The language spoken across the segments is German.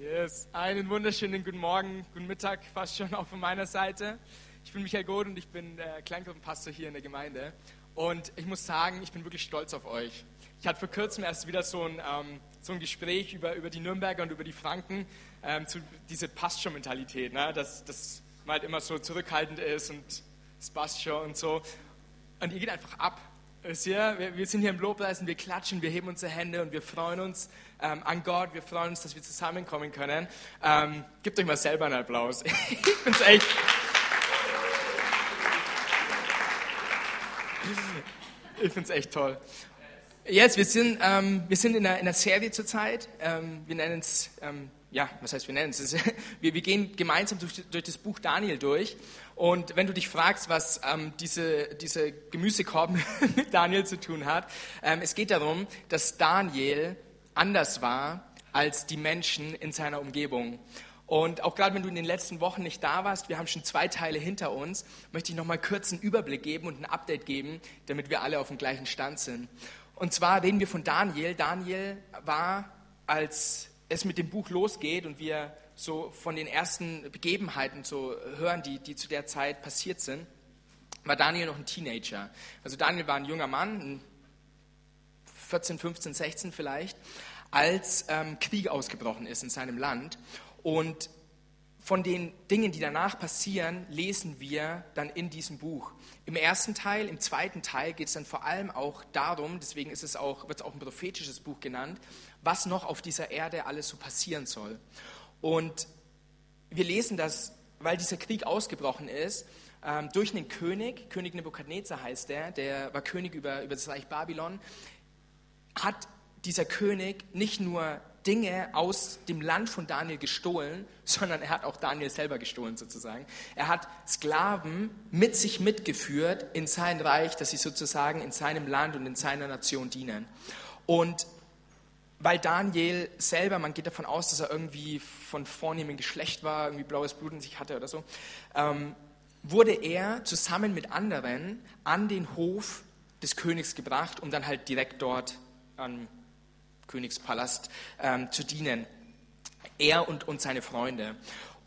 Yes, einen wunderschönen guten Morgen, guten Mittag, fast schon auch von meiner Seite. Ich bin Michael Goth und ich bin äh, Kleingruppenpastor hier in der Gemeinde. Und ich muss sagen, ich bin wirklich stolz auf euch. Ich hatte vor kurzem erst wieder so ein, ähm, so ein Gespräch über, über die Nürnberger und über die Franken, ähm, zu diese passt schon Mentalität, ne? dass, dass man halt immer so zurückhaltend ist und es passt schon und so. Und ihr geht einfach ab. Ihr? Wir, wir sind hier im Lobpreis wir klatschen, wir heben unsere Hände und wir freuen uns ähm, an Gott. Wir freuen uns, dass wir zusammenkommen können. Ähm, gebt euch mal selber einen Applaus. ich es echt. Ich finde es echt toll. Jetzt, wir sind, ähm, wir sind in einer, in einer Serie zurzeit. Ähm, wir nennen es, ähm, ja, was heißt wir nennen es? Wir, wir gehen gemeinsam durch, durch, das Buch Daniel durch. Und wenn du dich fragst, was ähm, diese, diese Gemüsekorb mit Daniel zu tun hat, ähm, es geht darum, dass Daniel anders war als die Menschen in seiner Umgebung. Und auch gerade wenn du in den letzten Wochen nicht da warst, wir haben schon zwei Teile hinter uns, möchte ich noch mal kurz einen Überblick geben und ein Update geben, damit wir alle auf dem gleichen Stand sind. Und zwar reden wir von Daniel. Daniel war, als es mit dem Buch losgeht und wir so von den ersten Begebenheiten so hören, die, die zu der Zeit passiert sind, war Daniel noch ein Teenager. Also Daniel war ein junger Mann, 14, 15, 16 vielleicht, als ähm, Krieg ausgebrochen ist in seinem Land. Und von den Dingen, die danach passieren, lesen wir dann in diesem Buch. Im ersten Teil, im zweiten Teil geht es dann vor allem auch darum, deswegen ist es auch, wird es auch ein prophetisches Buch genannt, was noch auf dieser Erde alles so passieren soll. Und wir lesen das, weil dieser Krieg ausgebrochen ist, ähm, durch einen König, König Nebukadnezar heißt der, der war König über, über das Reich Babylon, hat dieser König nicht nur Dinge aus dem Land von Daniel gestohlen, sondern er hat auch Daniel selber gestohlen sozusagen. Er hat Sklaven mit sich mitgeführt in sein Reich, dass sie sozusagen in seinem Land und in seiner Nation dienen. Und weil Daniel selber, man geht davon aus, dass er irgendwie von vornehmem Geschlecht war, irgendwie blaues Blut in sich hatte oder so, ähm, wurde er zusammen mit anderen an den Hof des Königs gebracht, um dann halt direkt dort an Königspalast ähm, zu dienen. Er und, und seine Freunde.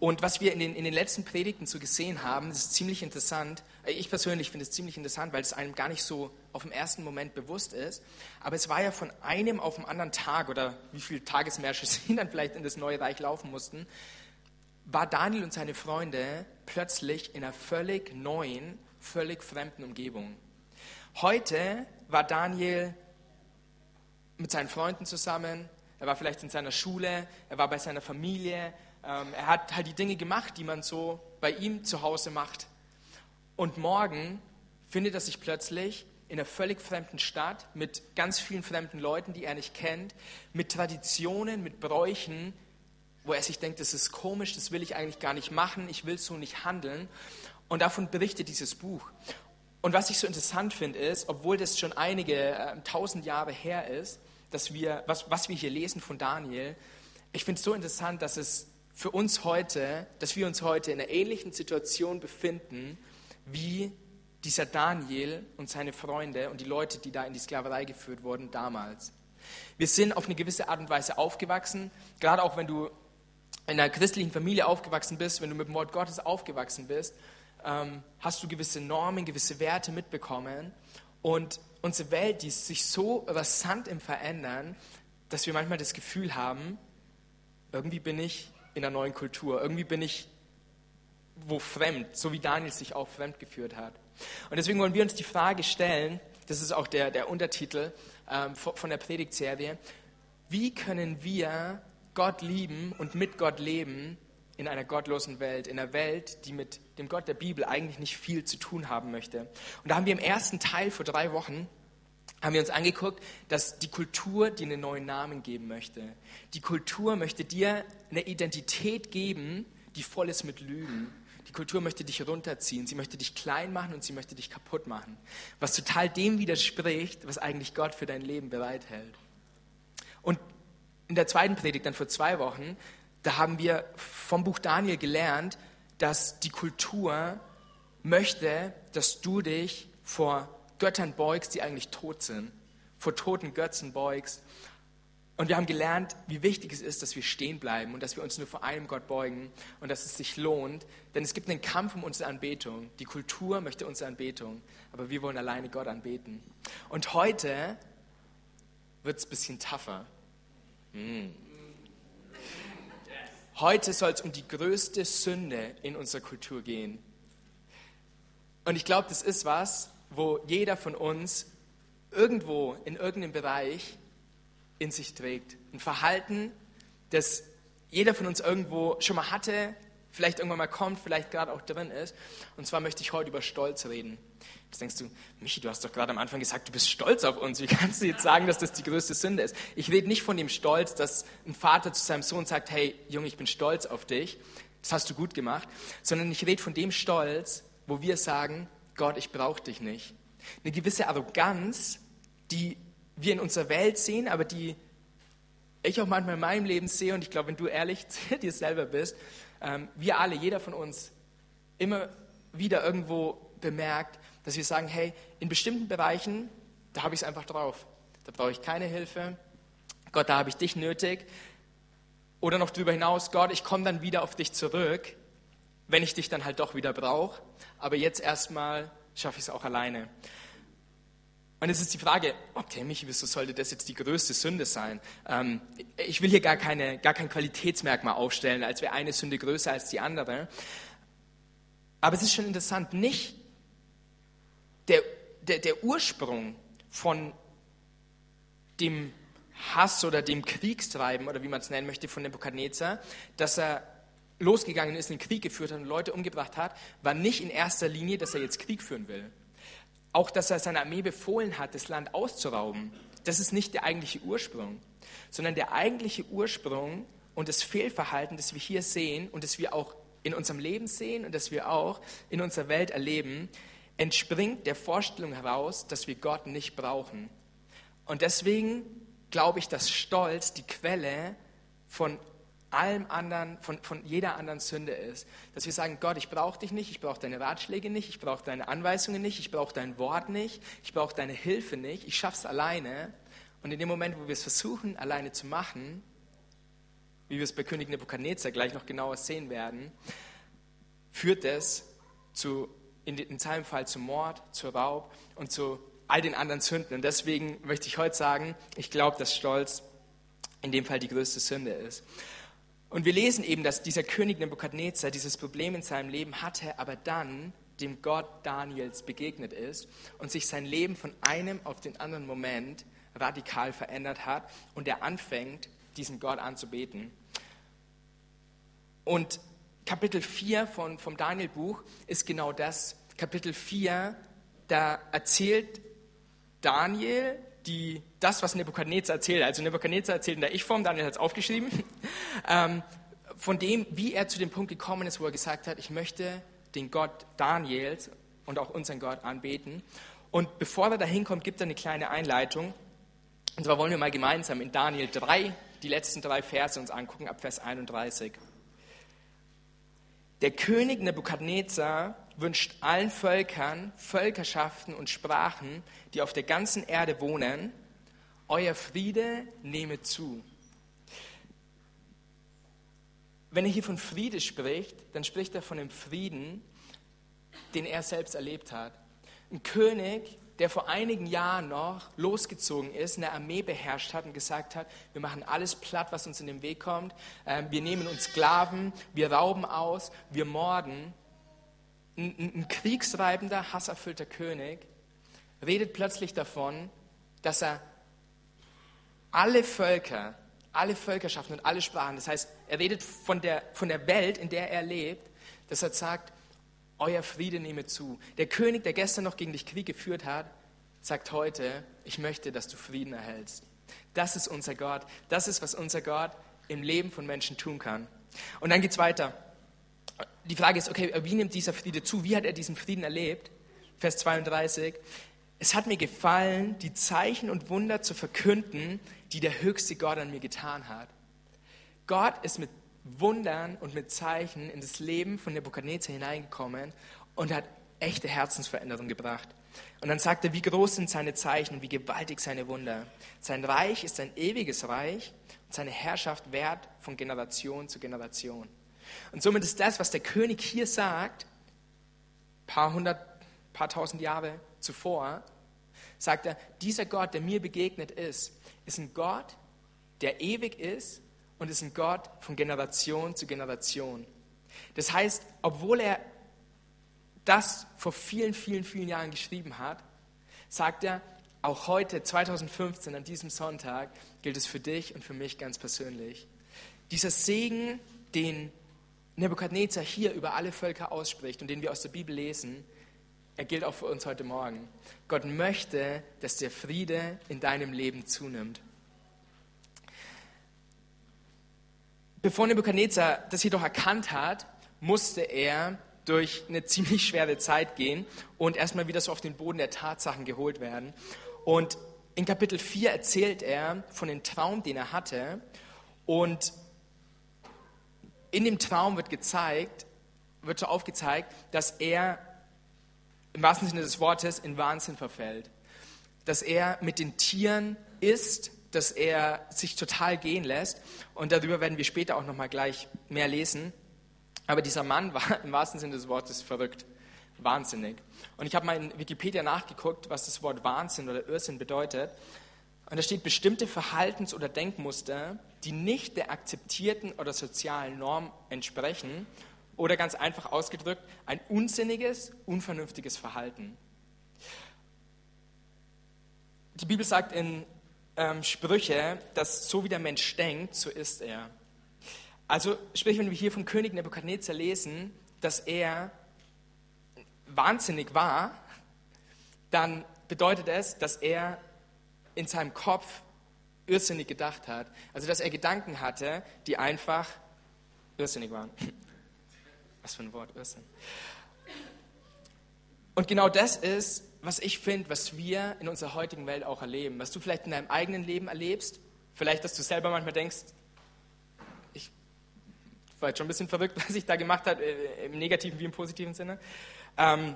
Und was wir in den, in den letzten Predigten so gesehen haben, ist ziemlich interessant. Äh, ich persönlich finde es ziemlich interessant, weil es einem gar nicht so auf den ersten Moment bewusst ist. Aber es war ja von einem auf den anderen Tag oder wie viele Tagesmärsche sie dann vielleicht in das neue Reich laufen mussten, war Daniel und seine Freunde plötzlich in einer völlig neuen, völlig fremden Umgebung. Heute war Daniel mit seinen Freunden zusammen, er war vielleicht in seiner Schule, er war bei seiner Familie, ähm, er hat halt die Dinge gemacht, die man so bei ihm zu Hause macht. Und morgen findet er sich plötzlich in einer völlig fremden Stadt mit ganz vielen fremden Leuten, die er nicht kennt, mit Traditionen, mit Bräuchen, wo er sich denkt, das ist komisch, das will ich eigentlich gar nicht machen, ich will so nicht handeln. Und davon berichtet dieses Buch. Und was ich so interessant finde, ist, obwohl das schon einige äh, tausend Jahre her ist, dass wir, was, was wir hier lesen von Daniel, ich finde es so interessant, dass es für uns heute, dass wir uns heute in einer ähnlichen Situation befinden, wie dieser Daniel und seine Freunde und die Leute, die da in die Sklaverei geführt wurden damals. Wir sind auf eine gewisse Art und Weise aufgewachsen, gerade auch wenn du in einer christlichen Familie aufgewachsen bist, wenn du mit dem Wort Gottes aufgewachsen bist, ähm, hast du gewisse Normen, gewisse Werte mitbekommen. Und unsere Welt, die ist sich so rasant im Verändern, dass wir manchmal das Gefühl haben, irgendwie bin ich in einer neuen Kultur, irgendwie bin ich wo fremd, so wie Daniel sich auch fremd geführt hat. Und deswegen wollen wir uns die Frage stellen, das ist auch der, der Untertitel ähm, von der Predigtserie, wie können wir Gott lieben und mit Gott leben in einer gottlosen Welt, in einer Welt, die mit dem Gott der Bibel eigentlich nicht viel zu tun haben möchte. Und da haben wir im ersten Teil vor drei Wochen haben wir uns angeguckt, dass die Kultur dir einen neuen Namen geben möchte. Die Kultur möchte dir eine Identität geben, die voll ist mit Lügen. Die Kultur möchte dich runterziehen, sie möchte dich klein machen und sie möchte dich kaputt machen. Was total dem widerspricht, was eigentlich Gott für dein Leben bereithält. Und in der zweiten Predigt, dann vor zwei Wochen, da haben wir vom Buch Daniel gelernt, dass die Kultur möchte, dass du dich vor Göttern beugst, die eigentlich tot sind, vor toten Götzen beugst. Und wir haben gelernt, wie wichtig es ist, dass wir stehen bleiben und dass wir uns nur vor einem Gott beugen und dass es sich lohnt. Denn es gibt einen Kampf um unsere Anbetung. Die Kultur möchte unsere Anbetung, aber wir wollen alleine Gott anbeten. Und heute wird es ein bisschen tougher. Hm. Heute soll es um die größte Sünde in unserer Kultur gehen. Und ich glaube, das ist was, wo jeder von uns irgendwo in irgendeinem Bereich in sich trägt. Ein Verhalten, das jeder von uns irgendwo schon mal hatte, vielleicht irgendwann mal kommt, vielleicht gerade auch drin ist. Und zwar möchte ich heute über Stolz reden. Jetzt denkst du, Michi, du hast doch gerade am Anfang gesagt, du bist stolz auf uns. Wie kannst du jetzt sagen, dass das die größte Sünde ist? Ich rede nicht von dem Stolz, dass ein Vater zu seinem Sohn sagt, hey Junge, ich bin stolz auf dich. Das hast du gut gemacht. Sondern ich rede von dem Stolz, wo wir sagen, Gott, ich brauche dich nicht. Eine gewisse Arroganz, die wir in unserer Welt sehen, aber die ich auch manchmal in meinem Leben sehe, und ich glaube, wenn du ehrlich zu dir selber bist, ähm, wir alle, jeder von uns, immer wieder irgendwo bemerkt, dass wir sagen, hey, in bestimmten Bereichen, da habe ich es einfach drauf. Da brauche ich keine Hilfe. Gott, da habe ich dich nötig. Oder noch darüber hinaus, Gott, ich komme dann wieder auf dich zurück, wenn ich dich dann halt doch wieder brauche. Aber jetzt erstmal schaffe ich es auch alleine. Und jetzt ist die Frage, okay, Michi, wieso sollte das jetzt die größte Sünde sein? Ähm, ich will hier gar, keine, gar kein Qualitätsmerkmal aufstellen, als wäre eine Sünde größer als die andere. Aber es ist schon interessant, nicht der, der, der Ursprung von dem Hass oder dem Kriegstreiben oder wie man es nennen möchte von Nebukadnezar, dass er losgegangen ist, einen Krieg geführt hat und Leute umgebracht hat, war nicht in erster Linie, dass er jetzt Krieg führen will. Auch, dass er seiner Armee befohlen hat, das Land auszurauben, das ist nicht der eigentliche Ursprung, sondern der eigentliche Ursprung und das Fehlverhalten, das wir hier sehen und das wir auch in unserem Leben sehen und das wir auch in unserer Welt erleben, entspringt der Vorstellung heraus, dass wir Gott nicht brauchen. Und deswegen glaube ich, dass Stolz die Quelle von allem anderen, von, von jeder anderen Sünde ist. Dass wir sagen, Gott, ich brauche dich nicht, ich brauche deine Ratschläge nicht, ich brauche deine Anweisungen nicht, ich brauche dein Wort nicht, ich brauche deine Hilfe nicht, ich schaffe es alleine. Und in dem Moment, wo wir es versuchen, alleine zu machen, wie wir es bei König Nebukadnezar gleich noch genauer sehen werden, führt es zu, in, in seinem Fall zu Mord, zu Raub und zu all den anderen Sünden. Und deswegen möchte ich heute sagen, ich glaube, dass Stolz in dem Fall die größte Sünde ist. Und wir lesen eben, dass dieser König Nebukadnezar dieses Problem in seinem Leben hatte, aber dann dem Gott Daniels begegnet ist und sich sein Leben von einem auf den anderen Moment radikal verändert hat und er anfängt, diesen Gott anzubeten. Und Kapitel 4 von, vom Daniel-Buch ist genau das. Kapitel 4, da erzählt Daniel die, das, was Nebukadnezar erzählt, also Nebukadnezar erzählt in der Ich-Form, Daniel hat es aufgeschrieben, ähm, von dem, wie er zu dem Punkt gekommen ist, wo er gesagt hat, ich möchte den Gott Daniels und auch unseren Gott anbeten. Und bevor er dahin kommt, gibt er eine kleine Einleitung. Und zwar wollen wir mal gemeinsam in Daniel 3 die letzten drei Verse uns angucken, ab Vers 31. Der König Nebukadnezar wünscht allen Völkern, Völkerschaften und Sprachen, die auf der ganzen Erde wohnen, euer Friede nehme zu. Wenn er hier von Friede spricht, dann spricht er von dem Frieden, den er selbst erlebt hat. Ein König, der vor einigen Jahren noch losgezogen ist, eine Armee beherrscht hat und gesagt hat, wir machen alles platt, was uns in den Weg kommt, ähm, wir nehmen uns Sklaven, wir rauben aus, wir morden ein, ein kriegsreibender, hasserfüllter König redet plötzlich davon, dass er alle Völker, alle Völkerschaften und alle Sprachen, das heißt, er redet von der, von der Welt, in der er lebt, dass er sagt, euer Friede nehme zu. Der König, der gestern noch gegen dich Krieg geführt hat, sagt heute, ich möchte, dass du Frieden erhältst. Das ist unser Gott. Das ist, was unser Gott im Leben von Menschen tun kann. Und dann geht es weiter die Frage ist, okay, wie nimmt dieser Friede zu? Wie hat er diesen Frieden erlebt? Vers 32. Es hat mir gefallen, die Zeichen und Wunder zu verkünden, die der höchste Gott an mir getan hat. Gott ist mit Wundern und mit Zeichen in das Leben von Nebukadnezar hineingekommen und hat echte Herzensveränderung gebracht. Und dann sagt er, wie groß sind seine Zeichen und wie gewaltig seine Wunder. Sein Reich ist ein ewiges Reich und seine Herrschaft währt von Generation zu Generation. Und somit ist das, was der König hier sagt, paar hundert, paar tausend Jahre zuvor, sagt er, dieser Gott, der mir begegnet ist, ist ein Gott, der ewig ist und ist ein Gott von Generation zu Generation. Das heißt, obwohl er das vor vielen, vielen, vielen Jahren geschrieben hat, sagt er, auch heute, 2015, an diesem Sonntag, gilt es für dich und für mich ganz persönlich. Dieser Segen, den Nebukadnezar hier über alle Völker ausspricht und den wir aus der Bibel lesen, er gilt auch für uns heute Morgen. Gott möchte, dass der Friede in deinem Leben zunimmt. Bevor Nebukadnezar das jedoch erkannt hat, musste er durch eine ziemlich schwere Zeit gehen und erstmal wieder so auf den Boden der Tatsachen geholt werden. Und in Kapitel 4 erzählt er von dem Traum, den er hatte. Und in dem Traum wird gezeigt, wird so aufgezeigt, dass er im wahrsten Sinne des Wortes in Wahnsinn verfällt. Dass er mit den Tieren isst, dass er sich total gehen lässt. Und darüber werden wir später auch nochmal gleich mehr lesen. Aber dieser Mann war im wahrsten Sinne des Wortes verrückt, wahnsinnig. Und ich habe mal in Wikipedia nachgeguckt, was das Wort Wahnsinn oder Irrsinn bedeutet. Und da steht bestimmte Verhaltens- oder Denkmuster, die nicht der akzeptierten oder sozialen Norm entsprechen oder ganz einfach ausgedrückt ein unsinniges, unvernünftiges Verhalten. Die Bibel sagt in ähm, Sprüche, dass so wie der Mensch denkt, so ist er. Also sprich, wenn wir hier vom König Nebukadnezar lesen, dass er wahnsinnig war, dann bedeutet es, dass er in seinem Kopf irrsinnig gedacht hat. Also dass er Gedanken hatte, die einfach irrsinnig waren. Was für ein Wort, Irrsinn. Und genau das ist, was ich finde, was wir in unserer heutigen Welt auch erleben. Was du vielleicht in deinem eigenen Leben erlebst. Vielleicht, dass du selber manchmal denkst, war jetzt schon ein bisschen verrückt, was ich da gemacht habe, äh, im negativen wie im positiven Sinne. Ähm,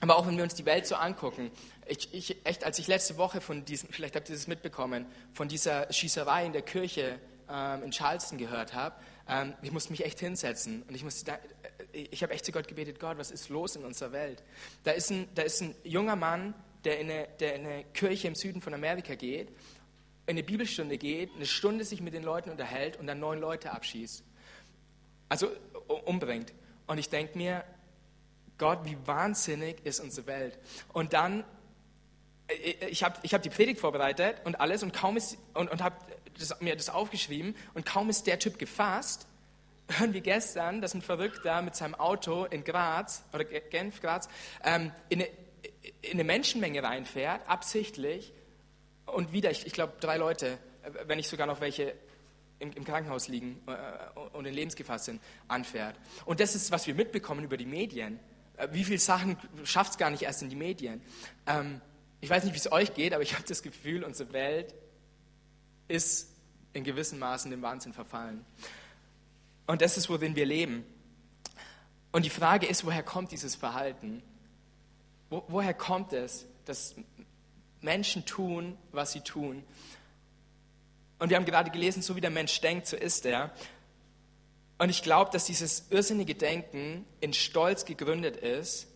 aber auch wenn wir uns die Welt so angucken, ich, ich, echt, als ich letzte Woche von diesen, vielleicht habt ihr das mitbekommen, von dieser Schießerei in der Kirche ähm, in Charleston gehört habe, ähm, ich musste mich echt hinsetzen und ich musste äh, ich habe echt zu Gott gebetet, Gott, was ist los in unserer Welt? Da ist ein, da ist ein junger Mann, der in, eine, der in eine Kirche im Süden von Amerika geht, in eine Bibelstunde geht, eine Stunde sich mit den Leuten unterhält und dann neun Leute abschießt. Also umbringt. Und ich denke mir, Gott, wie wahnsinnig ist unsere Welt. Und dann, äh, äh, ich habe ich hab die Predigt vorbereitet und alles und kaum ist, und, und habe mir das aufgeschrieben und kaum ist der Typ gefasst, hören wir gestern, dass ein Verrückter mit seinem Auto in Graz, oder Genf, Graz, ähm, in, eine, in eine Menschenmenge reinfährt, absichtlich, und wieder, ich, ich glaube, drei Leute, äh, wenn nicht sogar noch welche im, im Krankenhaus liegen äh, und in Lebensgefahr sind, anfährt. Und das ist, was wir mitbekommen über die Medien. Äh, wie viele Sachen schafft es gar nicht erst in die Medien? Ähm, ich weiß nicht, wie es euch geht, aber ich habe das Gefühl, unsere Welt ist in gewissem Maßen dem Wahnsinn verfallen. Und das ist, worin wir leben. Und die Frage ist, woher kommt dieses Verhalten? Wo, woher kommt es, dass Menschen tun, was sie tun? Und wir haben gerade gelesen, so wie der Mensch denkt, so ist er. Und ich glaube, dass dieses irrsinnige Denken in Stolz gegründet ist,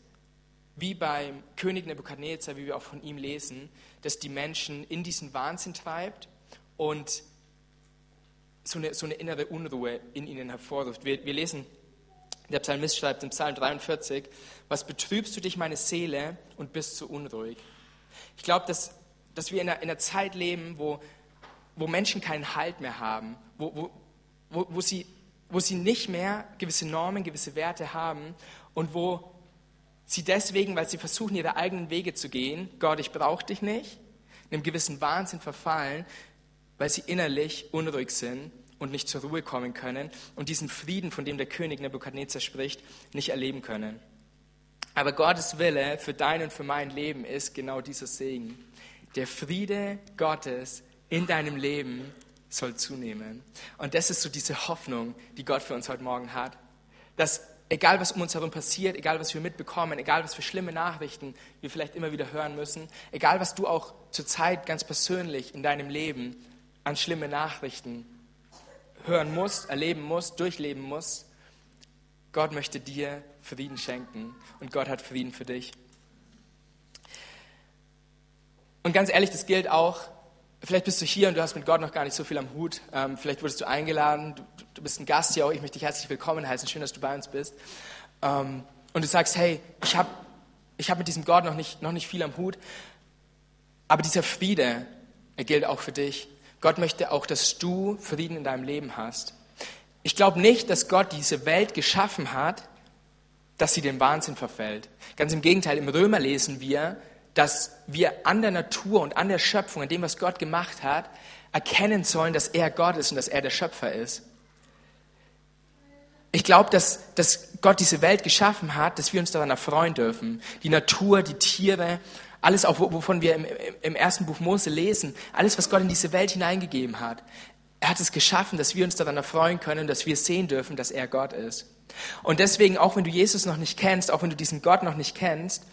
wie beim König Nebukadnezar, wie wir auch von ihm lesen, dass die Menschen in diesen Wahnsinn treibt und so eine, so eine innere Unruhe in ihnen hervorruft. Wir, wir lesen, der Psalmist schreibt im Psalm 43, was betrübst du dich, meine Seele, und bist so unruhig. Ich glaube, dass, dass wir in einer, in einer Zeit leben, wo wo Menschen keinen Halt mehr haben, wo, wo, wo, wo, sie, wo sie nicht mehr gewisse Normen, gewisse Werte haben und wo sie deswegen, weil sie versuchen, ihre eigenen Wege zu gehen, Gott, ich brauche dich nicht, in einem gewissen Wahnsinn verfallen, weil sie innerlich unruhig sind und nicht zur Ruhe kommen können und diesen Frieden, von dem der König Nebukadnezar spricht, nicht erleben können. Aber Gottes Wille für dein und für mein Leben ist genau dieser Segen. Der Friede Gottes in deinem Leben soll zunehmen. Und das ist so diese Hoffnung, die Gott für uns heute Morgen hat, dass egal was um uns herum passiert, egal was wir mitbekommen, egal was für schlimme Nachrichten wir vielleicht immer wieder hören müssen, egal was du auch zurzeit ganz persönlich in deinem Leben an schlimme Nachrichten hören musst, erleben musst, durchleben musst, Gott möchte dir Frieden schenken und Gott hat Frieden für dich. Und ganz ehrlich, das gilt auch, vielleicht bist du hier und du hast mit Gott noch gar nicht so viel am Hut. Ähm, vielleicht wurdest du eingeladen, du, du, bist ein Gast hier auch. Ich möchte dich herzlich willkommen heißen. Schön, dass du bei uns bist. Ähm, und du sagst, hey, ich habe ich hab mit diesem Gott noch nicht, noch nicht viel am Hut. Aber dieser Friede, er gilt auch für dich. Gott möchte auch, dass du Frieden in deinem Leben hast. Ich glaube nicht, dass Gott diese Welt geschaffen hat, dass sie dem Wahnsinn verfällt. Ganz im Gegenteil, im Römer lesen wir, dass wir an der Natur und an der Schöpfung, an dem, was Gott gemacht hat, erkennen sollen, dass er Gott ist und dass er der Schöpfer ist. Ich glaube, dass, dass Gott diese Welt geschaffen hat, dass wir uns daran erfreuen dürfen. Die Natur, die Tiere, alles auch, wovon wir im, im ersten Buch Mose lesen, alles, was Gott in diese Welt hineingegeben hat. Er hat es geschaffen, dass wir uns daran erfreuen können, dass wir sehen dürfen, dass er Gott ist. Und deswegen, auch wenn du Jesus noch nicht kennst, auch wenn du diesen Gott noch nicht kennst,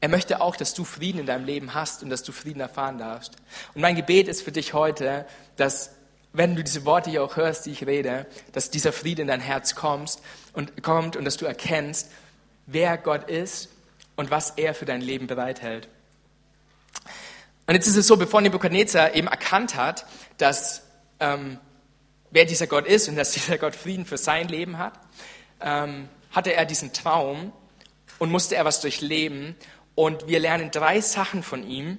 er möchte auch, dass du Frieden in deinem Leben hast und dass du Frieden erfahren darfst. Und mein Gebet ist für dich heute, dass wenn du diese Worte hier auch hörst, die ich rede, dass dieser Friede in dein Herz kommst und kommt und dass du erkennst, wer Gott ist und was er für dein Leben bereithält. Und jetzt ist es so, bevor Nebuchadnezzar eben erkannt hat, dass ähm, wer dieser Gott ist und dass dieser Gott Frieden für sein Leben hat, ähm, hatte er diesen Traum und musste er was durchleben und wir lernen drei Sachen von ihm,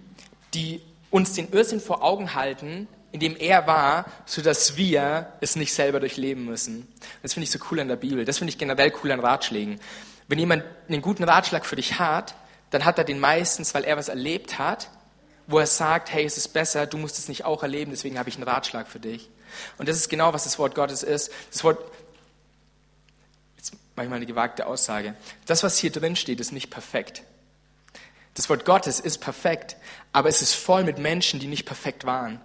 die uns den Irrsinn vor Augen halten, in dem er war, sodass wir es nicht selber durchleben müssen. Das finde ich so cool an der Bibel. Das finde ich generell cool an Ratschlägen. Wenn jemand einen guten Ratschlag für dich hat, dann hat er den meistens, weil er was erlebt hat, wo er sagt, hey, es ist besser, du musst es nicht auch erleben, deswegen habe ich einen Ratschlag für dich. Und das ist genau, was das Wort Gottes ist. Das Wort, jetzt mache ich mal eine gewagte Aussage. Das, was hier drin steht, ist nicht perfekt. Das Wort Gottes ist perfekt, aber es ist voll mit Menschen, die nicht perfekt waren.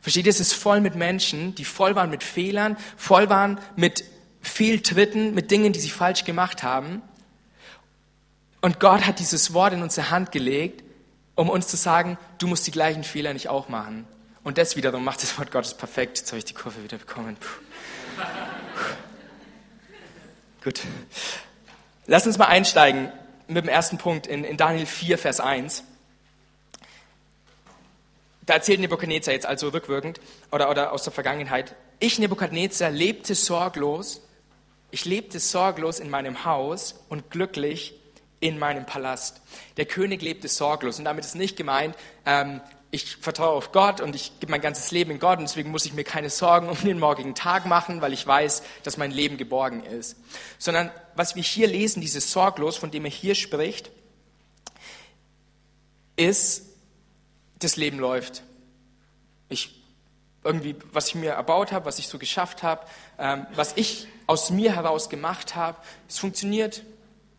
Versteht ihr, es ist voll mit Menschen, die voll waren mit Fehlern, voll waren mit Fehltritten, mit Dingen, die sie falsch gemacht haben. Und Gott hat dieses Wort in unsere Hand gelegt, um uns zu sagen, du musst die gleichen Fehler nicht auch machen. Und das wiederum macht das Wort Gottes perfekt. Jetzt habe ich die Kurve wieder bekommen. Gut. Lass uns mal einsteigen mit dem ersten Punkt in, in Daniel 4, Vers 1. Da erzählt Nebukadnezar jetzt also rückwirkend oder, oder aus der Vergangenheit, ich, Nebukadnezar, lebte sorglos, ich lebte sorglos in meinem Haus und glücklich in meinem Palast. Der König lebte sorglos und damit ist nicht gemeint, ähm, ich vertraue auf Gott und ich gebe mein ganzes Leben in Gott und deswegen muss ich mir keine Sorgen um den morgigen Tag machen, weil ich weiß, dass mein Leben geborgen ist. Sondern was wir hier lesen, dieses Sorglos, von dem er hier spricht, ist, das Leben läuft. Ich irgendwie, was ich mir erbaut habe, was ich so geschafft habe, ähm, was ich aus mir heraus gemacht habe, es funktioniert.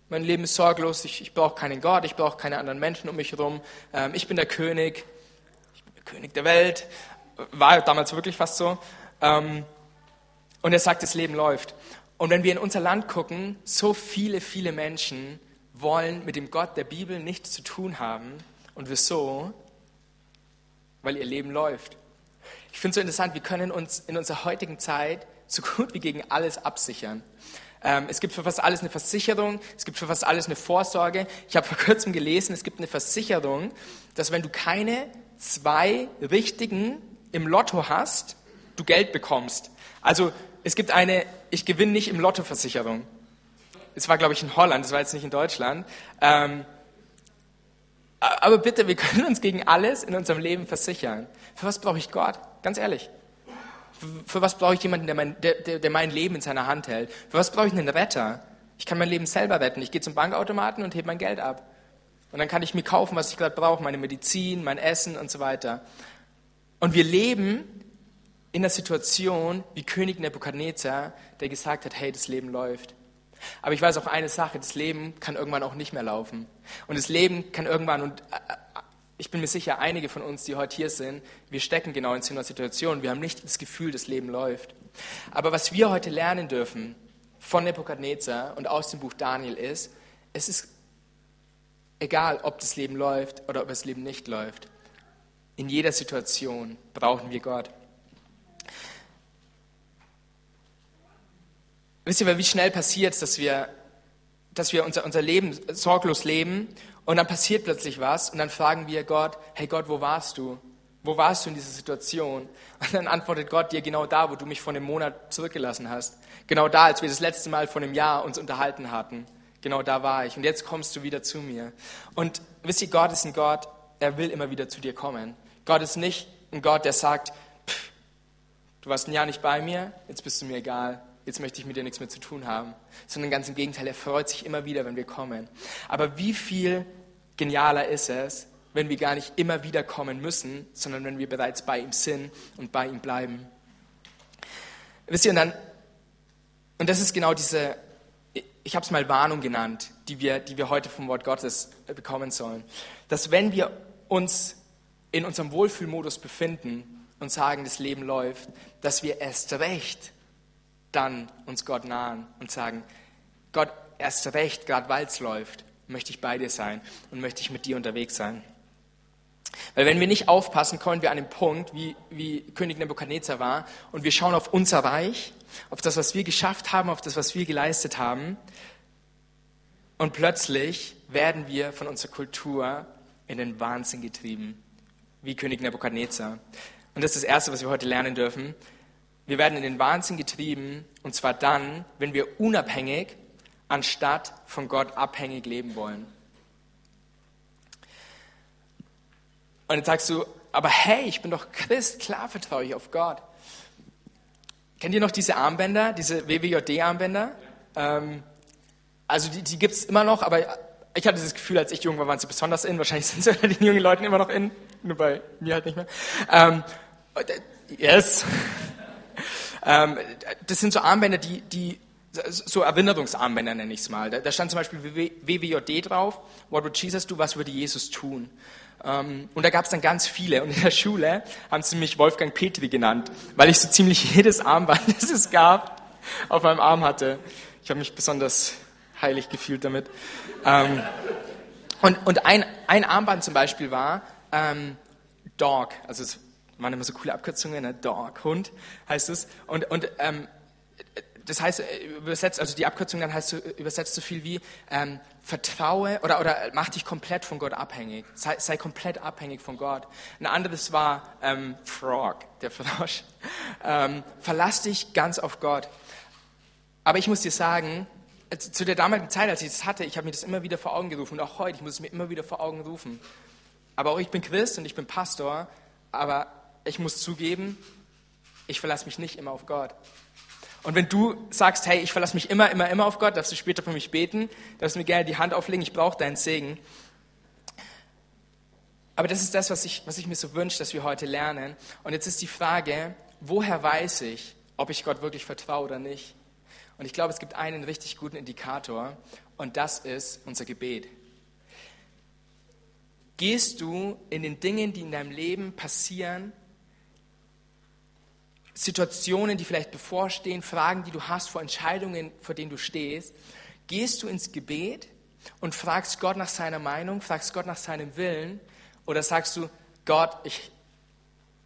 Mein Leben ist sorglos, ich, ich brauche keinen Gott, ich brauche keine anderen Menschen um mich herum. Ähm, ich bin der König, König der Welt, war damals wirklich fast so. Ähm, und er sagt, das Leben läuft. Und wenn wir in unser Land gucken, so viele, viele Menschen wollen mit dem Gott der Bibel nichts zu tun haben. Und wieso? Weil ihr Leben läuft. Ich finde es so interessant, wir können uns in unserer heutigen Zeit so gut wie gegen alles absichern. Ähm, es gibt für fast alles eine Versicherung, es gibt für fast alles eine Vorsorge. Ich habe vor kurzem gelesen, es gibt eine Versicherung, dass wenn du keine zwei richtigen im Lotto hast, du Geld bekommst. Also es gibt eine, ich gewinne nicht im Lotto-Versicherung. Es war, glaube ich, in Holland, das war jetzt nicht in Deutschland. Ähm, aber bitte, wir können uns gegen alles in unserem Leben versichern. Für was brauche ich Gott? Ganz ehrlich. Für, für was brauche ich jemanden, der mein, der, der mein Leben in seiner Hand hält? Für was brauche ich einen Retter? Ich kann mein Leben selber retten. Ich gehe zum Bankautomaten und hebe mein Geld ab. Und dann kann ich mir kaufen, was ich gerade brauche, meine Medizin, mein Essen und so weiter. Und wir leben in der Situation wie König Nebukadnezar, der gesagt hat, hey, das Leben läuft. Aber ich weiß auch eine Sache, das Leben kann irgendwann auch nicht mehr laufen. Und das Leben kann irgendwann, und äh, äh, ich bin mir sicher, einige von uns, die heute hier sind, wir stecken genau in so einer Situation. Wir haben nicht das Gefühl, das Leben läuft. Aber was wir heute lernen dürfen von Nebukadnezar und aus dem Buch Daniel ist, es ist egal, ob das Leben läuft oder ob das Leben nicht läuft. In jeder Situation brauchen wir Gott. Wisst ihr, wie schnell passiert es, dass wir, dass wir unser, unser Leben sorglos leben und dann passiert plötzlich was und dann fragen wir Gott, hey Gott, wo warst du? Wo warst du in dieser Situation? Und dann antwortet Gott dir genau da, wo du mich vor einem Monat zurückgelassen hast. Genau da, als wir das letzte Mal vor einem Jahr uns unterhalten hatten. Genau da war ich. Und jetzt kommst du wieder zu mir. Und wisst ihr, Gott ist ein Gott, er will immer wieder zu dir kommen. Gott ist nicht ein Gott, der sagt, du warst ein Jahr nicht bei mir, jetzt bist du mir egal jetzt möchte ich mit dir nichts mehr zu tun haben. Sondern ganz im Gegenteil, er freut sich immer wieder, wenn wir kommen. Aber wie viel genialer ist es, wenn wir gar nicht immer wieder kommen müssen, sondern wenn wir bereits bei ihm sind und bei ihm bleiben. Wisst ihr, und dann, und das ist genau diese, ich habe es mal Warnung genannt, die wir, die wir heute vom Wort Gottes bekommen sollen. Dass wenn wir uns in unserem Wohlfühlmodus befinden und sagen, das Leben läuft, dass wir erst recht dann uns Gott nahen und sagen, Gott, erst recht, gerade weil es läuft, möchte ich bei dir sein und möchte ich mit dir unterwegs sein. Weil wenn wir nicht aufpassen, kommen wir an den Punkt, wie, wie König Nebukadnezar war, und wir schauen auf unser Reich, auf das, was wir geschafft haben, auf das, was wir geleistet haben, und plötzlich werden wir von unserer Kultur in den Wahnsinn getrieben, wie König Nebukadnezar. Und das ist das Erste, was wir heute lernen dürfen. Wir werden in den Wahnsinn getrieben, und zwar dann, wenn wir unabhängig anstatt von Gott abhängig leben wollen. Und jetzt sagst du, aber hey, ich bin doch Christ, klar vertraue ich auf Gott. Kennt ihr noch diese Armbänder, diese WWJD-Armbänder? Ähm, also die, die gibt es immer noch, aber ich hatte das Gefühl, als ich jung war, waren sie besonders in. Wahrscheinlich sind sie bei den jungen Leuten immer noch in, nur bei mir halt nicht mehr. Ähm, yes. Ähm, das sind so Armbänder, die, die so Erinnerungsarmbänder nenne ich es mal. Da, stand zum Beispiel WWJD drauf, What would Jesus do, was würde Jesus tun? Ähm, und da gab es dann ganz viele. Und in der Schule haben sie mich Wolfgang Petri genannt, weil ich so ziemlich jedes Armband, das es gab, auf meinem Arm hatte. Ich habe mich besonders heilig gefühlt damit. Ähm, und und ein, ein Armband zum Beispiel war ähm, Dog, also es waren immer so coole Abkürzungen, ne? Dog, Hund heißt es. Und, und ähm, das heißt, äh, übersetzt, also die Abkürzung dann heißt übersetzt so viel wie ähm, vertraue oder, oder mach dich komplett von Gott abhängig. Sei, sei komplett abhängig von Gott. Ein anderes war ähm, Frog, der Frosch. Ähm, verlass dich ganz auf Gott. Aber ich muss dir sagen, zu der damaligen Zeit, als ich das hatte, ich habe mir das immer wieder vor Augen gerufen und auch heute, ich muss es mir immer wieder vor Augen rufen. Aber auch ich bin Christ und ich bin Pastor, aber ich muss zugeben, ich verlasse mich nicht immer auf Gott. Und wenn du sagst, hey, ich verlasse mich immer, immer, immer auf Gott, darfst du später für mich beten, darfst du mir gerne die Hand auflegen, ich brauche deinen Segen. Aber das ist das, was ich, was ich mir so wünsche, dass wir heute lernen. Und jetzt ist die Frage, woher weiß ich, ob ich Gott wirklich vertraue oder nicht? Und ich glaube, es gibt einen richtig guten Indikator und das ist unser Gebet. Gehst du in den Dingen, die in deinem Leben passieren, Situationen, die vielleicht bevorstehen, Fragen, die du hast, vor Entscheidungen, vor denen du stehst, gehst du ins Gebet und fragst Gott nach seiner Meinung, fragst Gott nach seinem Willen oder sagst du, Gott, ich,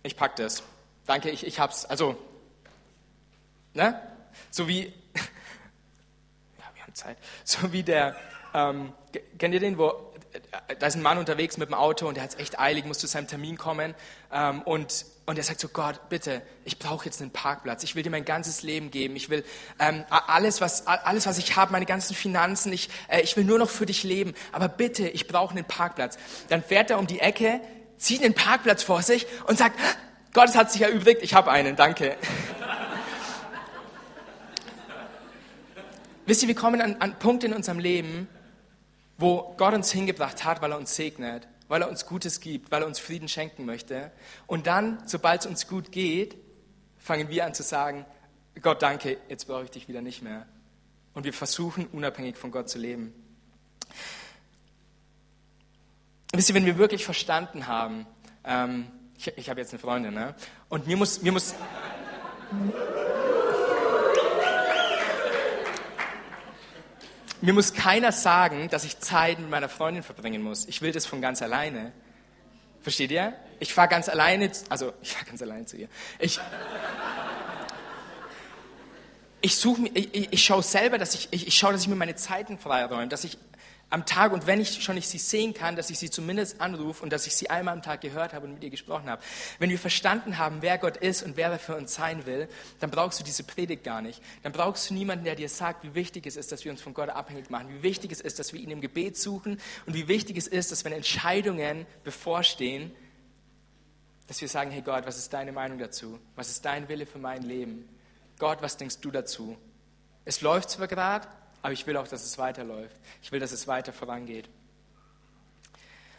ich pack das. Danke, ich, ich hab's. Also, ne? So wie, ja, wir haben Zeit. So wie der, ähm, kennt ihr den, wo, da ist ein Mann unterwegs mit dem Auto und der hat es echt eilig, muss zu seinem Termin kommen ähm, und und er sagt so, Gott, bitte, ich brauche jetzt einen Parkplatz. Ich will dir mein ganzes Leben geben. Ich will ähm, alles, was, alles, was ich habe, meine ganzen Finanzen, ich, äh, ich will nur noch für dich leben. Aber bitte, ich brauche einen Parkplatz. Dann fährt er um die Ecke, zieht einen Parkplatz vor sich und sagt, Gott, es hat sich erübrigt, ich habe einen, danke. Wisst ihr, wir kommen an, an Punkte in unserem Leben, wo Gott uns hingebracht hat, weil er uns segnet weil er uns Gutes gibt, weil er uns Frieden schenken möchte. Und dann, sobald es uns gut geht, fangen wir an zu sagen, Gott danke, jetzt brauche ich dich wieder nicht mehr. Und wir versuchen, unabhängig von Gott zu leben. Wisst ihr, wenn wir wirklich verstanden haben, ähm, ich, ich habe jetzt eine Freundin, ne? und mir muss, mir muss, mir muss keiner sagen, dass ich Zeit mit meiner Freundin verbringen muss. Ich will das von ganz alleine. Versteht ihr? Ich fahre ganz alleine, also ich fahre ganz alleine zu ihr. Ich, ich suche, ich, ich, schaue selber, dass ich, ich, ich schaue, dass ich mir meine Zeiten freiräume, dass ich am Tag und wenn ich schon nicht sie sehen kann, dass ich sie zumindest anrufe und dass ich sie einmal am Tag gehört habe und mit ihr gesprochen habe. Wenn wir verstanden haben, wer Gott ist und wer er für uns sein will, dann brauchst du diese Predigt gar nicht. Dann brauchst du niemanden, der dir sagt, wie wichtig es ist, dass wir uns von Gott abhängig machen, wie wichtig es ist, dass wir ihn im Gebet suchen und wie wichtig es ist, dass wenn Entscheidungen bevorstehen, dass wir sagen, hey Gott, was ist deine Meinung dazu? Was ist dein Wille für mein Leben? Gott, was denkst du dazu? Es läuft zwar gerade, aber ich will auch, dass es weiterläuft. Ich will, dass es weiter vorangeht.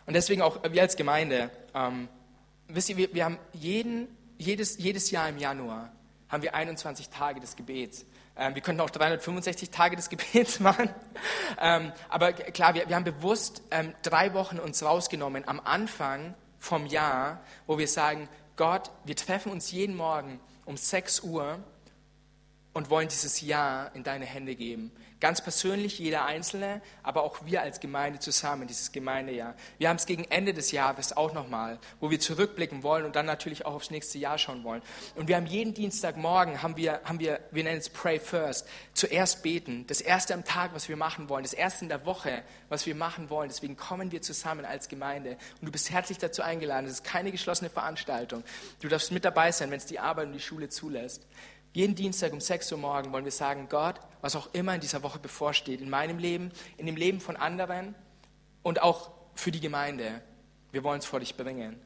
Und deswegen auch wir als Gemeinde, ähm, wisst ihr, wir, wir haben jeden, jedes, jedes Jahr im Januar haben wir 21 Tage des Gebets. Ähm, wir könnten auch 365 Tage des Gebets machen. Ähm, aber klar, wir, wir haben bewusst ähm, drei Wochen uns rausgenommen am Anfang vom Jahr, wo wir sagen, Gott, wir treffen uns jeden Morgen um 6 Uhr und wollen dieses Jahr in deine Hände geben. Ganz persönlich, jeder Einzelne, aber auch wir als Gemeinde zusammen, dieses Gemeindejahr. Wir haben es gegen Ende des Jahres auch nochmal, wo wir zurückblicken wollen und dann natürlich auch aufs nächste Jahr schauen wollen. Und wir haben jeden Dienstagmorgen, haben wir, haben wir, wir nennen es Pray First, zuerst beten. Das erste am Tag, was wir machen wollen, das erste in der Woche, was wir machen wollen. Deswegen kommen wir zusammen als Gemeinde. Und du bist herzlich dazu eingeladen. Es ist keine geschlossene Veranstaltung. Du darfst mit dabei sein, wenn es die Arbeit und die Schule zulässt. Jeden Dienstag um 6 Uhr morgen wollen wir sagen, Gott, was auch immer in dieser Woche bevorsteht, in meinem Leben, in dem Leben von anderen und auch für die Gemeinde, wir wollen es vor dich bringen.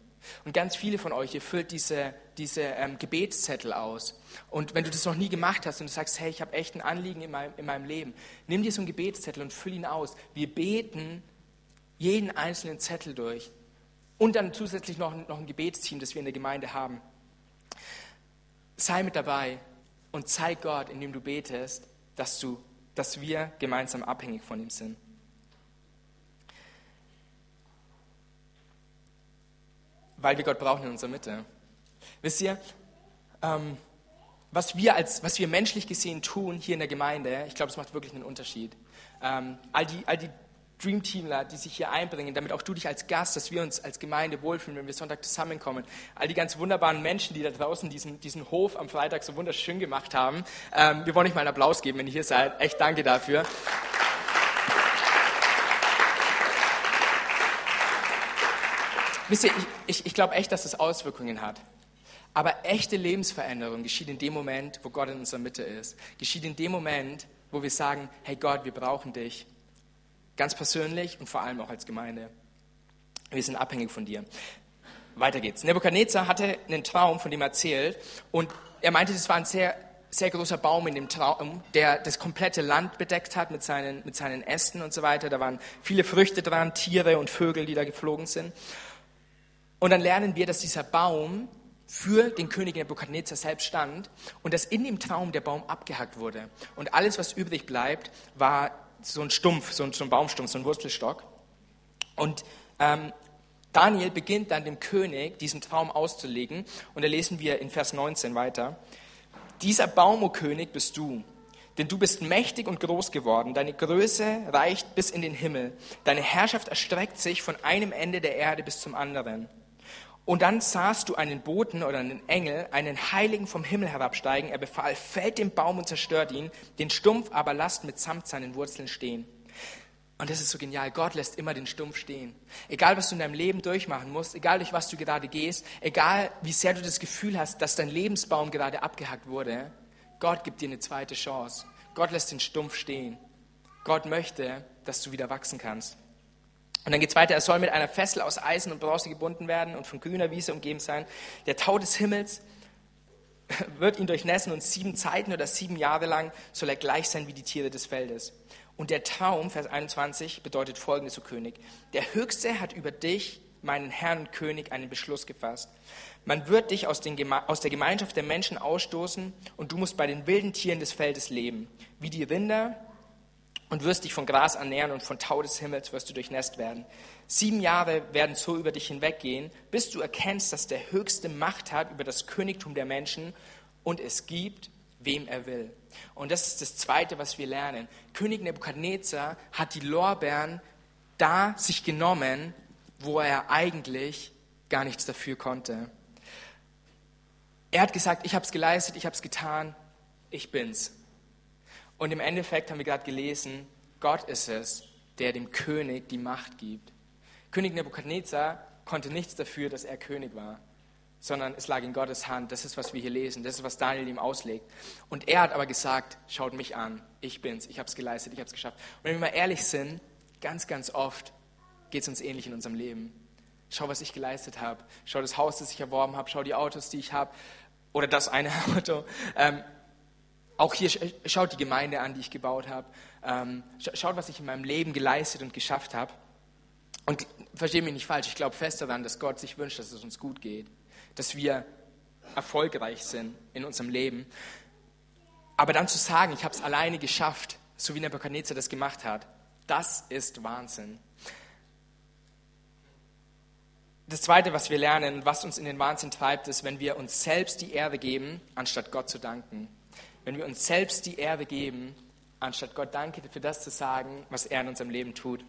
Und ganz viele von euch, ihr füllt diese, diese ähm, Gebetszettel aus. Und wenn du das noch nie gemacht hast und du sagst, hey, ich habe echt ein Anliegen in meinem, in meinem Leben, nimm dir so einen Gebetszettel und füll ihn aus. Wir beten jeden einzelnen Zettel durch. Und dann zusätzlich noch, noch ein Gebetsteam, das wir in der Gemeinde haben. Sei mit dabei und zeig Gott, indem du betest, dass, du, dass wir gemeinsam abhängig von ihm sind. Weil wir Gott brauchen in unserer Mitte. Wisst ihr, ähm, was, wir als, was wir menschlich gesehen tun hier in der Gemeinde, ich glaube, es macht wirklich einen Unterschied. Ähm, all, die, all die Dreamteamler, die sich hier einbringen, damit auch du dich als Gast, dass wir uns als Gemeinde wohlfühlen, wenn wir Sonntag zusammenkommen. All die ganz wunderbaren Menschen, die da draußen diesen, diesen Hof am Freitag so wunderschön gemacht haben. Ähm, wir wollen euch mal einen Applaus geben, wenn ihr hier seid. Echt danke dafür. Wisst ihr, ich, ich, ich glaube echt, dass das Auswirkungen hat. Aber echte Lebensveränderung geschieht in dem Moment, wo Gott in unserer Mitte ist. Geschieht in dem Moment, wo wir sagen, hey Gott, wir brauchen dich. Ganz persönlich und vor allem auch als Gemeinde. Wir sind abhängig von dir. Weiter geht's. Nebukadnezar hatte einen Traum, von dem er erzählt, und er meinte, das war ein sehr, sehr großer Baum in dem Traum, der das komplette Land bedeckt hat mit seinen, mit seinen Ästen und so weiter. Da waren viele Früchte dran, Tiere und Vögel, die da geflogen sind. Und dann lernen wir, dass dieser Baum für den König Nebukadnezar selbst stand und dass in dem Traum der Baum abgehackt wurde. Und alles, was übrig bleibt, war so ein Stumpf, so ein, so ein Baumstumpf, so ein Wurzelstock. Und ähm, Daniel beginnt dann dem König diesen Traum auszulegen. Und da lesen wir in Vers 19 weiter. Dieser Baum, o König, bist du. Denn du bist mächtig und groß geworden. Deine Größe reicht bis in den Himmel. Deine Herrschaft erstreckt sich von einem Ende der Erde bis zum anderen. Und dann sahst du einen Boten oder einen Engel, einen Heiligen vom Himmel herabsteigen. Er befahl, fällt den Baum und zerstört ihn, den Stumpf aber lasst mitsamt seinen Wurzeln stehen. Und das ist so genial. Gott lässt immer den Stumpf stehen. Egal, was du in deinem Leben durchmachen musst, egal durch was du gerade gehst, egal wie sehr du das Gefühl hast, dass dein Lebensbaum gerade abgehackt wurde, Gott gibt dir eine zweite Chance. Gott lässt den Stumpf stehen. Gott möchte, dass du wieder wachsen kannst. Und dann geht es weiter, er soll mit einer Fessel aus Eisen und Bronze gebunden werden und von grüner Wiese umgeben sein. Der Tau des Himmels wird ihn durchnässen und sieben Zeiten oder sieben Jahre lang soll er gleich sein wie die Tiere des Feldes. Und der Traum, Vers 21, bedeutet folgendes, o König. Der Höchste hat über dich, meinen Herrn und König, einen Beschluss gefasst. Man wird dich aus, den, aus der Gemeinschaft der Menschen ausstoßen und du musst bei den wilden Tieren des Feldes leben, wie die Rinder und wirst dich von Gras ernähren und von Tau des Himmels wirst du durchnässt werden. Sieben Jahre werden so über dich hinweggehen, bis du erkennst, dass der Höchste Macht hat über das Königtum der Menschen und es gibt, wem er will. Und das ist das Zweite, was wir lernen. König Nebukadnezar hat die Lorbeeren da sich genommen, wo er eigentlich gar nichts dafür konnte. Er hat gesagt, ich habe es geleistet, ich habe es getan, ich bin's. Und im Endeffekt haben wir gerade gelesen, Gott ist es, der dem König die Macht gibt. König Nebukadnezar konnte nichts dafür, dass er König war, sondern es lag in Gottes Hand. Das ist, was wir hier lesen. Das ist, was Daniel ihm auslegt. Und er hat aber gesagt, schaut mich an, ich bin's, ich habe es geleistet, ich habe es geschafft. Und wenn wir mal ehrlich sind, ganz, ganz oft geht es uns ähnlich in unserem Leben. Schau, was ich geleistet habe. Schau das Haus, das ich erworben habe. Schau die Autos, die ich habe. Oder das eine Auto. Ähm, auch hier schaut die Gemeinde an, die ich gebaut habe. Ähm, schaut, was ich in meinem Leben geleistet und geschafft habe. Und verstehe mich nicht falsch, ich glaube fest daran, dass Gott sich wünscht, dass es uns gut geht, dass wir erfolgreich sind in unserem Leben. Aber dann zu sagen, ich habe es alleine geschafft, so wie Nebuchadnezzar das gemacht hat, das ist Wahnsinn. Das Zweite, was wir lernen was uns in den Wahnsinn treibt, ist, wenn wir uns selbst die Ehre geben, anstatt Gott zu danken. Wenn wir uns selbst die Ehre geben, anstatt Gott Danke für das zu sagen, was er in unserem Leben tut.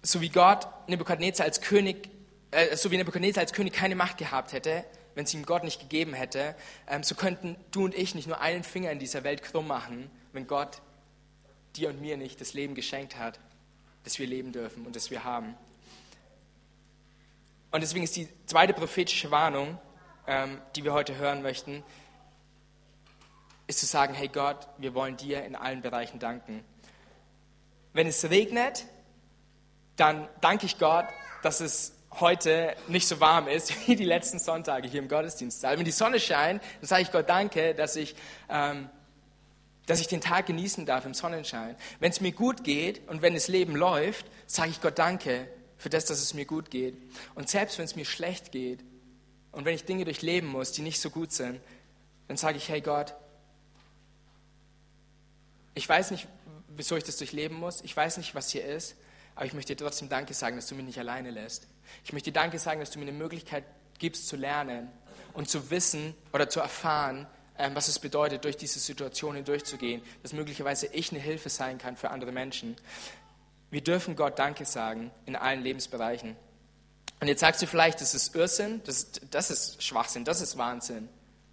So wie Gott Nebukadnezar als König, äh, so wie Nebukadnezar als König keine Macht gehabt hätte, wenn es ihm Gott nicht gegeben hätte, ähm, so könnten du und ich nicht nur einen Finger in dieser Welt krumm machen, wenn Gott dir und mir nicht das Leben geschenkt hat, das wir leben dürfen und das wir haben. Und deswegen ist die zweite prophetische Warnung, ähm, die wir heute hören möchten, ist zu sagen, hey Gott, wir wollen dir in allen Bereichen danken. Wenn es regnet, dann danke ich Gott, dass es heute nicht so warm ist wie die letzten Sonntage hier im Gottesdienst. Wenn die Sonne scheint, dann sage ich Gott danke, dass ich, ähm, dass ich den Tag genießen darf im Sonnenschein. Wenn es mir gut geht und wenn das Leben läuft, sage ich Gott danke für das, dass es mir gut geht. Und selbst wenn es mir schlecht geht und wenn ich Dinge durchleben muss, die nicht so gut sind, dann sage ich, hey Gott, ich weiß nicht, wieso ich das durchleben muss. Ich weiß nicht, was hier ist. Aber ich möchte dir trotzdem Danke sagen, dass du mich nicht alleine lässt. Ich möchte dir Danke sagen, dass du mir eine Möglichkeit gibst zu lernen und zu wissen oder zu erfahren, ähm, was es bedeutet, durch diese Situationen durchzugehen. Dass möglicherweise ich eine Hilfe sein kann für andere Menschen. Wir dürfen Gott Danke sagen in allen Lebensbereichen. Und jetzt sagst du vielleicht, das ist Irrsinn, das, das ist Schwachsinn, das ist Wahnsinn,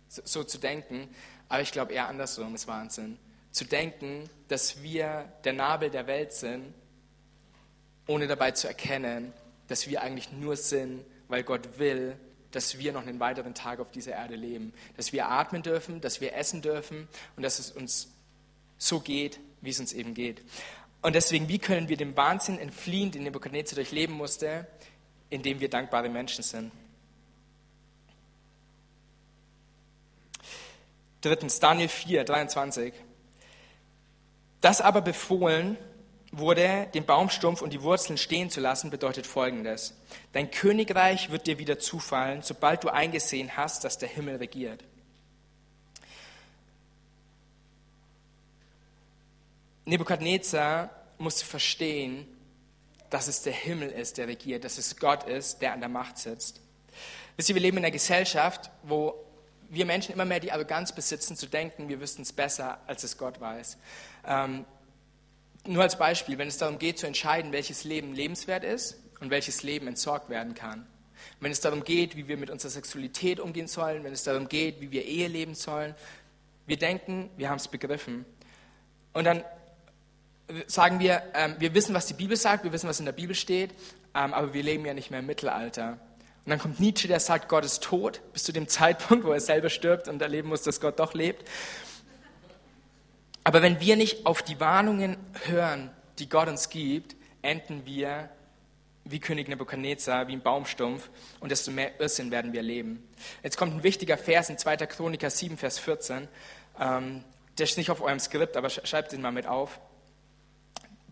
so, so zu denken. Aber ich glaube eher andersrum ist Wahnsinn zu denken, dass wir der Nabel der Welt sind, ohne dabei zu erkennen, dass wir eigentlich nur sind, weil Gott will, dass wir noch einen weiteren Tag auf dieser Erde leben, dass wir atmen dürfen, dass wir essen dürfen und dass es uns so geht, wie es uns eben geht. Und deswegen, wie können wir dem Wahnsinn entfliehen, den Nebuchadnezzar durchleben musste, indem wir dankbare Menschen sind? Drittens, Daniel 4, 23. Das aber befohlen wurde, den Baumstumpf und die Wurzeln stehen zu lassen, bedeutet Folgendes. Dein Königreich wird dir wieder zufallen, sobald du eingesehen hast, dass der Himmel regiert. Nebukadnezar musste verstehen, dass es der Himmel ist, der regiert, dass es Gott ist, der an der Macht sitzt. Wisst ihr, wir leben in einer Gesellschaft, wo wir Menschen immer mehr die Arroganz besitzen, zu denken, wir wüssten es besser, als es Gott weiß. Ähm, nur als Beispiel, wenn es darum geht zu entscheiden, welches Leben lebenswert ist und welches Leben entsorgt werden kann. Wenn es darum geht, wie wir mit unserer Sexualität umgehen sollen, wenn es darum geht, wie wir Ehe leben sollen, wir denken, wir haben es begriffen. Und dann sagen wir, ähm, wir wissen, was die Bibel sagt, wir wissen, was in der Bibel steht, ähm, aber wir leben ja nicht mehr im Mittelalter. Und dann kommt Nietzsche, der sagt, Gott ist tot, bis zu dem Zeitpunkt, wo er selber stirbt und erleben muss, dass Gott doch lebt. Aber wenn wir nicht auf die Warnungen hören, die Gott uns gibt, enden wir wie König Nebuchadnezzar, wie ein Baumstumpf und desto mehr Irrsinn werden wir erleben. Jetzt kommt ein wichtiger Vers in 2. Chroniker 7, Vers 14. Ähm, der ist nicht auf eurem Skript, aber schreibt ihn mal mit auf.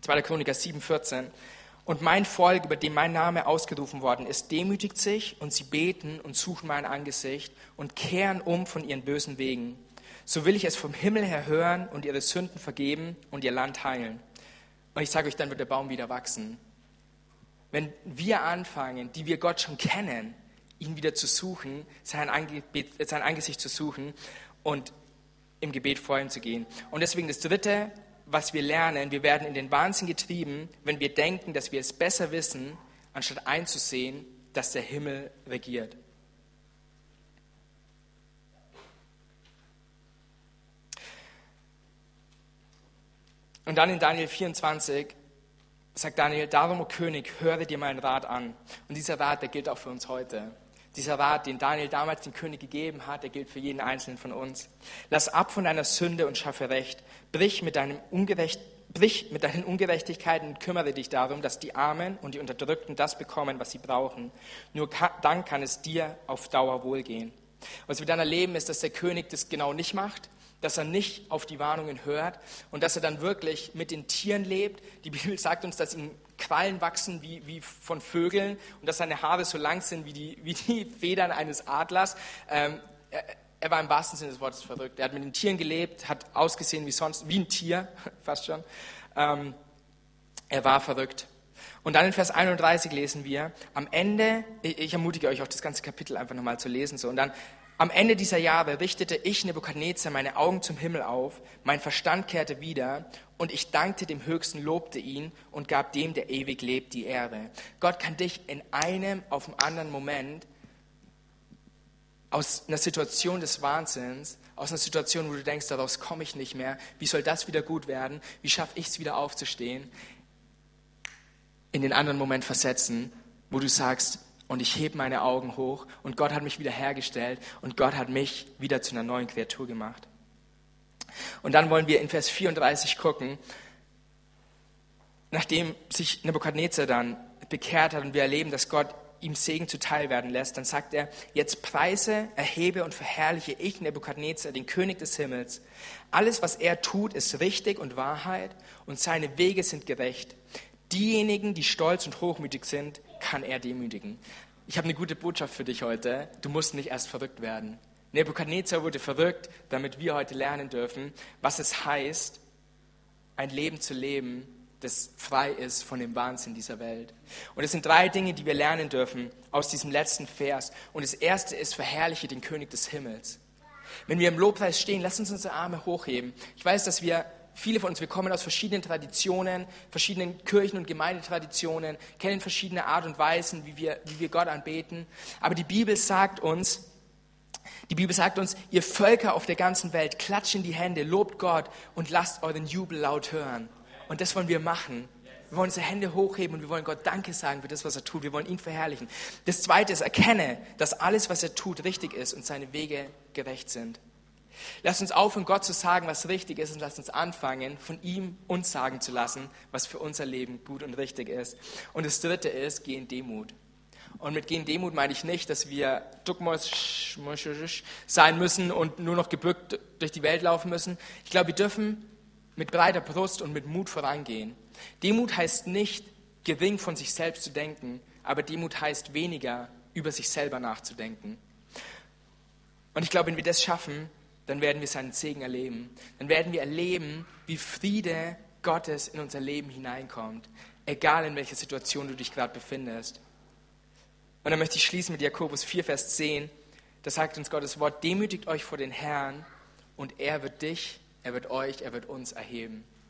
2. Chroniker 7, 14. Und mein Volk, über dem mein Name ausgerufen worden ist, demütigt sich und sie beten und suchen mein Angesicht und kehren um von ihren bösen Wegen. So will ich es vom Himmel her hören und ihre Sünden vergeben und ihr Land heilen. Und ich sage euch, dann wird der Baum wieder wachsen. Wenn wir anfangen, die wir Gott schon kennen, ihn wieder zu suchen, sein Angesicht zu suchen und im Gebet vor ihm zu gehen. Und deswegen das Dritte, was wir lernen, wir werden in den Wahnsinn getrieben, wenn wir denken, dass wir es besser wissen, anstatt einzusehen, dass der Himmel regiert. Und dann in Daniel 24 sagt Daniel, darum, o König, höre dir meinen Rat an. Und dieser Rat, der gilt auch für uns heute. Dieser Rat, den Daniel damals dem König gegeben hat, der gilt für jeden Einzelnen von uns. Lass ab von deiner Sünde und schaffe Recht. Brich mit, deinem Ungerecht, brich mit deinen Ungerechtigkeiten und kümmere dich darum, dass die Armen und die Unterdrückten das bekommen, was sie brauchen. Nur dann kann es dir auf Dauer wohlgehen. Was wir dann erleben, ist, dass der König das genau nicht macht, dass er nicht auf die Warnungen hört und dass er dann wirklich mit den Tieren lebt. Die Bibel sagt uns, dass ihm Quallen wachsen wie, wie von Vögeln und dass seine Haare so lang sind wie die, wie die Federn eines Adlers. Ähm, er, er, war im wahrsten Sinne des Wortes verrückt. Er hat mit den Tieren gelebt, hat ausgesehen wie sonst, wie ein Tier, fast schon. Ähm, er war verrückt. Und dann in Vers 31 lesen wir, am Ende, ich ermutige euch auch das ganze Kapitel einfach nochmal zu lesen, so, und dann am Ende dieser Jahre richtete ich, Nebukadnezar, meine Augen zum Himmel auf, mein Verstand kehrte wieder und ich dankte dem Höchsten, lobte ihn und gab dem, der ewig lebt, die Ehre. Gott kann dich in einem auf dem anderen Moment aus einer Situation des Wahnsinns, aus einer Situation, wo du denkst, daraus komme ich nicht mehr, wie soll das wieder gut werden, wie schaffe ich es wieder aufzustehen, in den anderen Moment versetzen, wo du sagst, und ich hebe meine Augen hoch und Gott hat mich wieder hergestellt und Gott hat mich wieder zu einer neuen Kreatur gemacht. Und dann wollen wir in Vers 34 gucken, nachdem sich Nebukadnezar dann bekehrt hat und wir erleben, dass Gott ihm Segen zuteil werden lässt, dann sagt er, jetzt preise, erhebe und verherrliche ich Nebukadnezar, den König des Himmels. Alles, was er tut, ist richtig und Wahrheit und seine Wege sind gerecht. Diejenigen, die stolz und hochmütig sind, kann er demütigen. Ich habe eine gute Botschaft für dich heute. Du musst nicht erst verrückt werden. Nebukadnezar wurde verrückt, damit wir heute lernen dürfen, was es heißt, ein Leben zu leben, das frei ist von dem Wahnsinn dieser Welt. Und es sind drei Dinge, die wir lernen dürfen aus diesem letzten Vers. Und das erste ist, verherrliche den König des Himmels. Wenn wir im Lobpreis stehen, lass uns unsere Arme hochheben. Ich weiß, dass wir viele von uns, wir kommen aus verschiedenen Traditionen, verschiedenen Kirchen- und Gemeindetraditionen, kennen verschiedene Art und Weisen, wie wir, wie wir Gott anbeten. Aber die Bibel sagt uns, die Bibel sagt uns, ihr Völker auf der ganzen Welt, klatscht in die Hände, lobt Gott und lasst euren Jubel laut hören. Und das wollen wir machen. Wir wollen unsere Hände hochheben und wir wollen Gott Danke sagen für das, was er tut. Wir wollen ihn verherrlichen. Das Zweite ist, erkenne, dass alles, was er tut, richtig ist und seine Wege gerecht sind. Lass uns aufhören, Gott zu sagen, was richtig ist, und lass uns anfangen, von ihm uns sagen zu lassen, was für unser Leben gut und richtig ist. Und das Dritte ist, geh in Demut. Und mit gehen Demut meine ich nicht, dass wir duckmäusch sein müssen und nur noch gebückt durch die Welt laufen müssen. Ich glaube, wir dürfen mit breiter Brust und mit Mut vorangehen. Demut heißt nicht, gering von sich selbst zu denken, aber Demut heißt weniger über sich selber nachzudenken. Und ich glaube, wenn wir das schaffen, dann werden wir seinen Segen erleben. Dann werden wir erleben, wie Friede Gottes in unser Leben hineinkommt, egal in welcher Situation du dich gerade befindest. Und dann möchte ich schließen mit Jakobus 4, Vers 10. Da sagt uns Gottes Wort, demütigt euch vor den Herrn und er wird dich, er wird euch, er wird uns erheben.